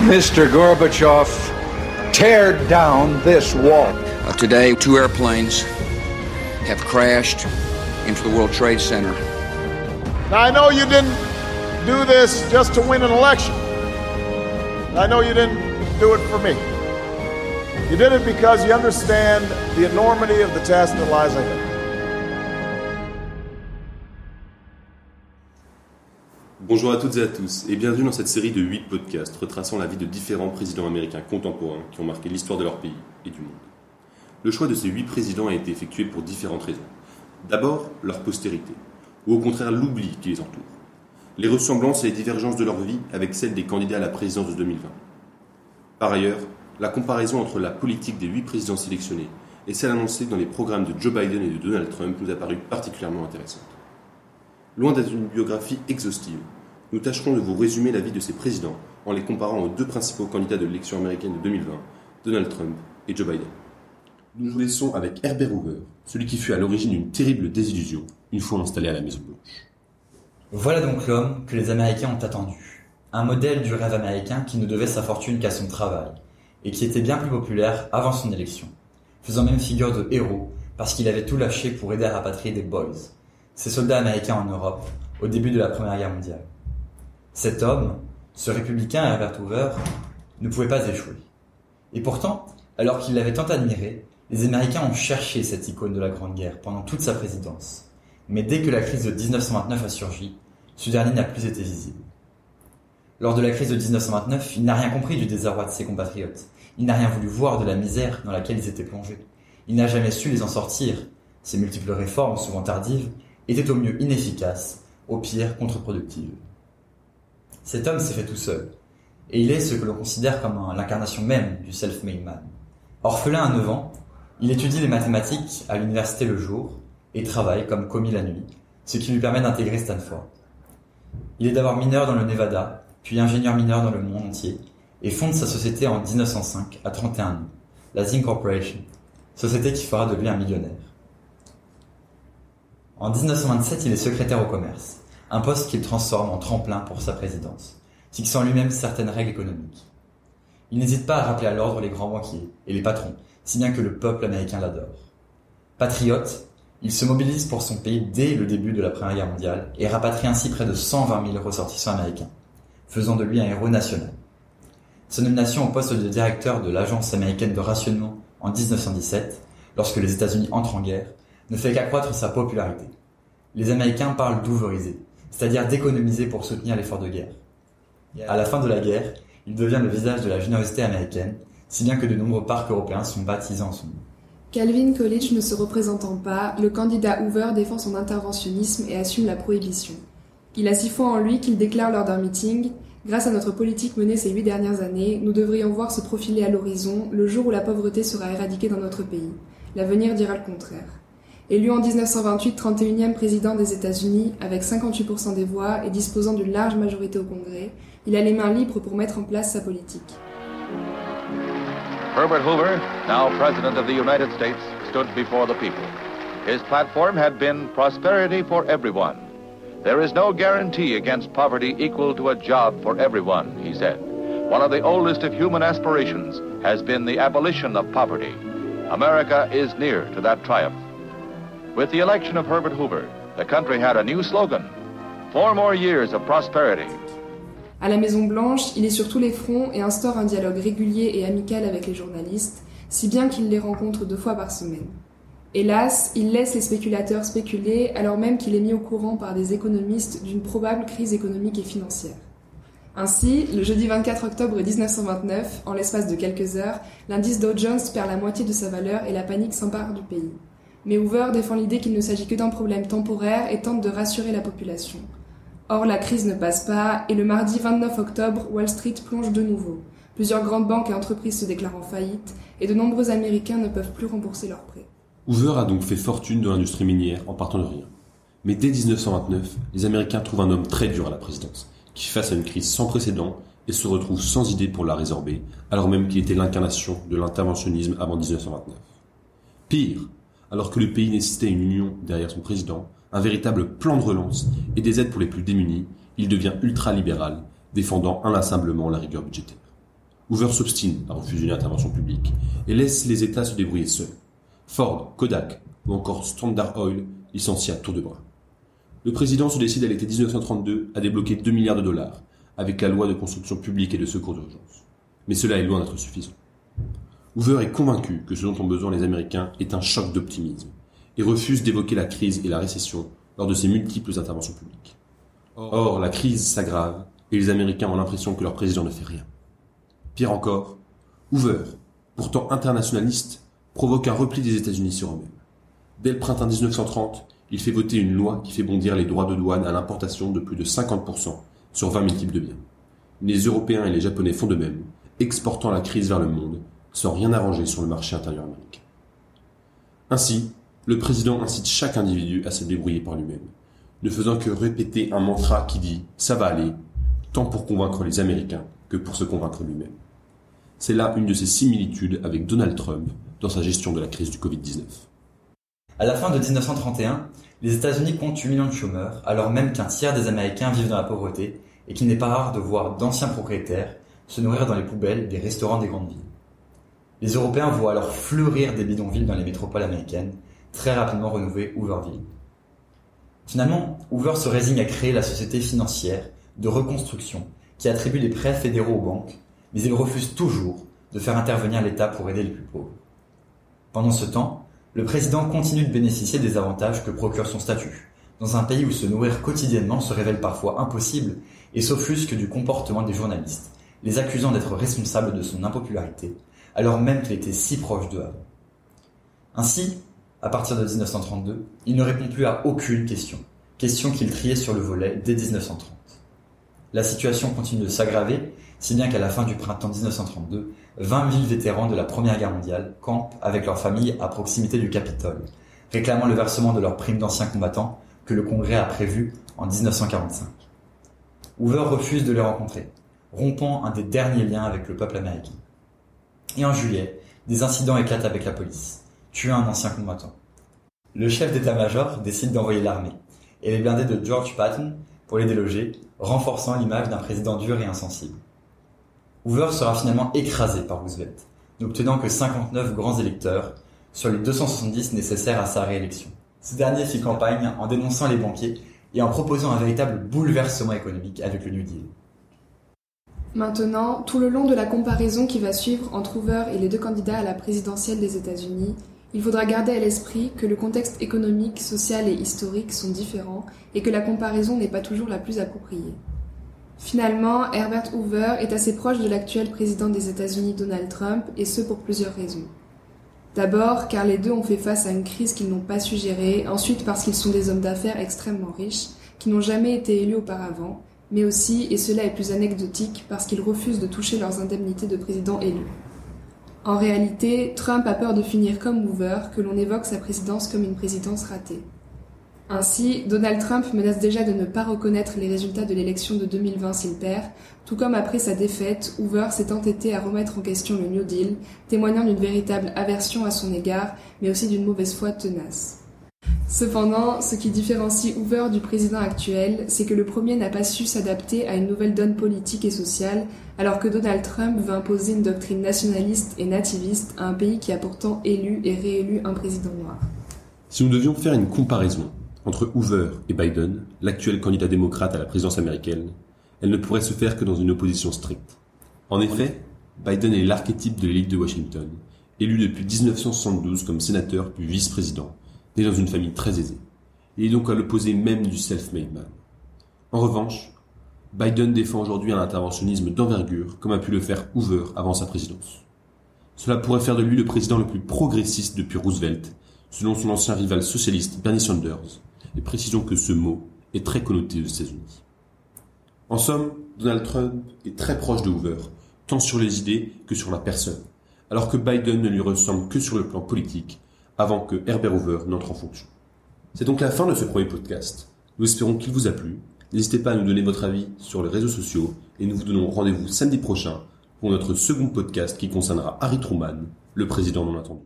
Mr. Gorbachev, tear down this wall. Uh, today, two airplanes have crashed into the World Trade Center. Now, I know you didn't do this just to win an election. I know you didn't do it for me. You did it because you understand the enormity of the task that lies ahead. Bonjour à toutes et à tous, et bienvenue dans cette série de 8 podcasts retraçant la vie de différents présidents américains contemporains qui ont marqué l'histoire de leur pays et du monde. Le choix de ces 8 présidents a été effectué pour différentes raisons. D'abord, leur postérité, ou au contraire l'oubli qui les entoure. Les ressemblances et les divergences de leur vie avec celles des candidats à la présidence de 2020. Par ailleurs, la comparaison entre la politique des 8 présidents sélectionnés et celle annoncée dans les programmes de Joe Biden et de Donald Trump nous a paru particulièrement intéressante. Loin d'être une biographie exhaustive, nous tâcherons de vous résumer la vie de ces présidents en les comparant aux deux principaux candidats de l'élection américaine de 2020, Donald Trump et Joe Biden. Nous vous laissons avec Herbert Hoover, celui qui fut à l'origine d'une terrible désillusion une fois installé à la Maison Blanche. Voilà donc l'homme que les Américains ont attendu. Un modèle du rêve américain qui ne devait sa fortune qu'à son travail, et qui était bien plus populaire avant son élection, faisant même figure de héros parce qu'il avait tout lâché pour aider à rapatrier des boys, ces soldats américains en Europe, au début de la Première Guerre mondiale. Cet homme, ce républicain Herbert Hoover, ne pouvait pas échouer. Et pourtant, alors qu'il l'avait tant admiré, les Américains ont cherché cette icône de la Grande Guerre pendant toute sa présidence. Mais dès que la crise de 1929 a surgi, ce dernier n'a plus été visible. Lors de la crise de 1929, il n'a rien compris du désarroi de ses compatriotes. Il n'a rien voulu voir de la misère dans laquelle ils étaient plongés. Il n'a jamais su les en sortir. Ses multiples réformes, souvent tardives, étaient au mieux inefficaces, au pire contre-productives. Cet homme s'est fait tout seul, et il est ce que l'on considère comme l'incarnation même du self-made man. Orphelin à 9 ans, il étudie les mathématiques à l'université le jour et travaille comme commis la nuit, ce qui lui permet d'intégrer Stanford. Il est d'abord mineur dans le Nevada, puis ingénieur mineur dans le monde entier, et fonde sa société en 1905 à 31 ans, la Zinc Corporation, société qui fera de lui un millionnaire. En 1927, il est secrétaire au commerce, un poste qu'il transforme en tremplin pour sa présidence, fixant lui-même certaines règles économiques. Il n'hésite pas à rappeler à l'ordre les grands banquiers et les patrons, si bien que le peuple américain l'adore. Patriote, il se mobilise pour son pays dès le début de la Première Guerre mondiale et rapatrie ainsi près de 120 000 ressortissants américains, faisant de lui un héros national. Sa nomination au poste de directeur de l'Agence américaine de rationnement en 1917, lorsque les États-Unis entrent en guerre, ne fait qu'accroître sa popularité. Les Américains parlent d'ouveriser, c'est-à-dire d'économiser pour soutenir l'effort de guerre. À la fin de la guerre, il devient le visage de la générosité américaine, si bien que de nombreux parcs européens sont baptisés en son nom. Calvin Coolidge ne se représentant pas, le candidat Hoover défend son interventionnisme et assume la prohibition. Il a si foi en lui qu'il déclare lors d'un meeting Grâce à notre politique menée ces huit dernières années, nous devrions voir se profiler à l'horizon le jour où la pauvreté sera éradiquée dans notre pays. L'avenir dira le contraire. Élu en 1928 31e président des États-Unis avec 58% des voix et disposant d'une large majorité au Congrès, il a les mains libres pour mettre en place sa politique. Herbert Hoover, now President of the United States, stood before the people. His platform had been prosperity for everyone. There is no guarantee against poverty equal to a job for everyone, he said. One of the oldest of human aspirations has been the abolition of poverty. America is near to that triumph. With the election of Herbert Hoover, the country had a new slogan Four more years of prosperity. À la Maison-Blanche, il est sur tous les fronts et instaure un dialogue régulier et amical avec les journalistes, si bien qu'il les rencontre deux fois par semaine. Hélas, il laisse les spéculateurs spéculer alors même qu'il est mis au courant par des économistes d'une probable crise économique et financière. Ainsi, le jeudi 24 octobre 1929, en l'espace de quelques heures, l'indice Dow Jones perd la moitié de sa valeur et la panique s'empare du pays. Mais Hoover défend l'idée qu'il ne s'agit que d'un problème temporaire et tente de rassurer la population. Or, la crise ne passe pas et le mardi 29 octobre, Wall Street plonge de nouveau. Plusieurs grandes banques et entreprises se déclarent en faillite et de nombreux Américains ne peuvent plus rembourser leurs prêts. Hoover a donc fait fortune dans l'industrie minière en partant de rien. Mais dès 1929, les Américains trouvent un homme très dur à la présidence, qui face à une crise sans précédent et se retrouve sans idée pour la résorber, alors même qu'il était l'incarnation de l'interventionnisme avant 1929. Pire, alors que le pays nécessitait une union derrière son président, un véritable plan de relance et des aides pour les plus démunis, il devient ultra-libéral, défendant inlassablement la rigueur budgétaire. Hoover s'obstine à refuser une intervention publique et laisse les États se débrouiller seuls. Ford, Kodak ou encore Standard Oil licencient à tour de bras. Le président se décide à l'été 1932 à débloquer 2 milliards de dollars avec la loi de construction publique et de secours d'urgence. Mais cela est loin d'être suffisant. Hoover est convaincu que ce dont ont besoin les Américains est un choc d'optimisme et refuse d'évoquer la crise et la récession lors de ses multiples interventions publiques. Or, la crise s'aggrave et les Américains ont l'impression que leur président ne fait rien. Pire encore, Hoover, pourtant internationaliste, provoque un repli des États-Unis sur eux-mêmes. Dès le printemps 1930, il fait voter une loi qui fait bondir les droits de douane à l'importation de plus de 50% sur 20 000 types de biens. Les Européens et les Japonais font de même, exportant la crise vers le monde, sans rien arranger sur le marché intérieur américain. Ainsi, le président incite chaque individu à se débrouiller par lui-même, ne faisant que répéter un mantra qui dit ⁇ ça va aller ⁇ tant pour convaincre les Américains que pour se convaincre lui-même. C'est là une de ses similitudes avec Donald Trump dans sa gestion de la crise du Covid-19. À la fin de 1931, les États-Unis comptent 8 millions de chômeurs, alors même qu'un tiers des Américains vivent dans la pauvreté et qu'il n'est pas rare de voir d'anciens propriétaires se nourrir dans les poubelles des restaurants des grandes villes. Les Européens voient alors fleurir des bidonvilles dans les métropoles américaines, très rapidement renommées Hooverville. Finalement, Hoover se résigne à créer la société financière de reconstruction qui attribue des prêts fédéraux aux banques, mais il refuse toujours de faire intervenir l'État pour aider les plus pauvres. Pendant ce temps, le président continue de bénéficier des avantages que procure son statut, dans un pays où se nourrir quotidiennement se révèle parfois impossible et s'offusque du comportement des journalistes, les accusant d'être responsables de son impopularité, alors même qu'il était si proche d'eux avant. Ainsi, à partir de 1932, il ne répond plus à aucune question, question qu'il triait sur le volet dès 1930. La situation continue de s'aggraver, si bien qu'à la fin du printemps 1932, 20 000 vétérans de la Première Guerre mondiale campent avec leurs familles à proximité du Capitole, réclamant le versement de leurs primes d'anciens combattants que le Congrès a prévu en 1945. Hoover refuse de les rencontrer, rompant un des derniers liens avec le peuple américain. Et en juillet, des incidents éclatent avec la police, tuant un ancien combattant. Le chef d'état-major décide d'envoyer l'armée, et les blindés de George Patton pour les déloger, renforçant l'image d'un président dur et insensible. Hoover sera finalement écrasé par Roosevelt, n'obtenant que 59 grands électeurs sur les 270 nécessaires à sa réélection. Ce dernier fit campagne en dénonçant les banquiers et en proposant un véritable bouleversement économique avec le New Deal. Maintenant, tout le long de la comparaison qui va suivre entre Hoover et les deux candidats à la présidentielle des États-Unis, il faudra garder à l'esprit que le contexte économique, social et historique sont différents et que la comparaison n'est pas toujours la plus appropriée. Finalement, Herbert Hoover est assez proche de l'actuel président des États-Unis Donald Trump et ce pour plusieurs raisons. D'abord car les deux ont fait face à une crise qu'ils n'ont pas su gérer, ensuite parce qu'ils sont des hommes d'affaires extrêmement riches, qui n'ont jamais été élus auparavant, mais aussi, et cela est plus anecdotique, parce qu'ils refusent de toucher leurs indemnités de président élu. En réalité, Trump a peur de finir comme Hoover, que l'on évoque sa présidence comme une présidence ratée. Ainsi, Donald Trump menace déjà de ne pas reconnaître les résultats de l'élection de 2020 s'il perd, tout comme après sa défaite, Hoover s'est entêté à remettre en question le New Deal, témoignant d'une véritable aversion à son égard, mais aussi d'une mauvaise foi tenace. Cependant, ce qui différencie Hoover du président actuel, c'est que le premier n'a pas su s'adapter à une nouvelle donne politique et sociale, alors que Donald Trump veut imposer une doctrine nationaliste et nativiste à un pays qui a pourtant élu et réélu un président noir. Si nous devions faire une comparaison entre Hoover et Biden, l'actuel candidat démocrate à la présidence américaine, elle ne pourrait se faire que dans une opposition stricte. En effet, Biden est l'archétype de l'élite de Washington, élu depuis 1972 comme sénateur puis vice-président, né dans une famille très aisée. Il est donc à l'opposé même du self-made man. En revanche, Biden défend aujourd'hui un interventionnisme d'envergure, comme a pu le faire Hoover avant sa présidence. Cela pourrait faire de lui le président le plus progressiste depuis Roosevelt, selon son ancien rival socialiste Bernie Sanders, et précisons que ce mot est très connoté aux États-Unis. En somme, Donald Trump est très proche de Hoover, tant sur les idées que sur la personne, alors que Biden ne lui ressemble que sur le plan politique, avant que Herbert Hoover n'entre en fonction. C'est donc la fin de ce premier podcast. Nous espérons qu'il vous a plu. N'hésitez pas à nous donner votre avis sur les réseaux sociaux et nous vous donnons rendez-vous samedi prochain pour notre second podcast qui concernera Harry Truman, le président non attendu.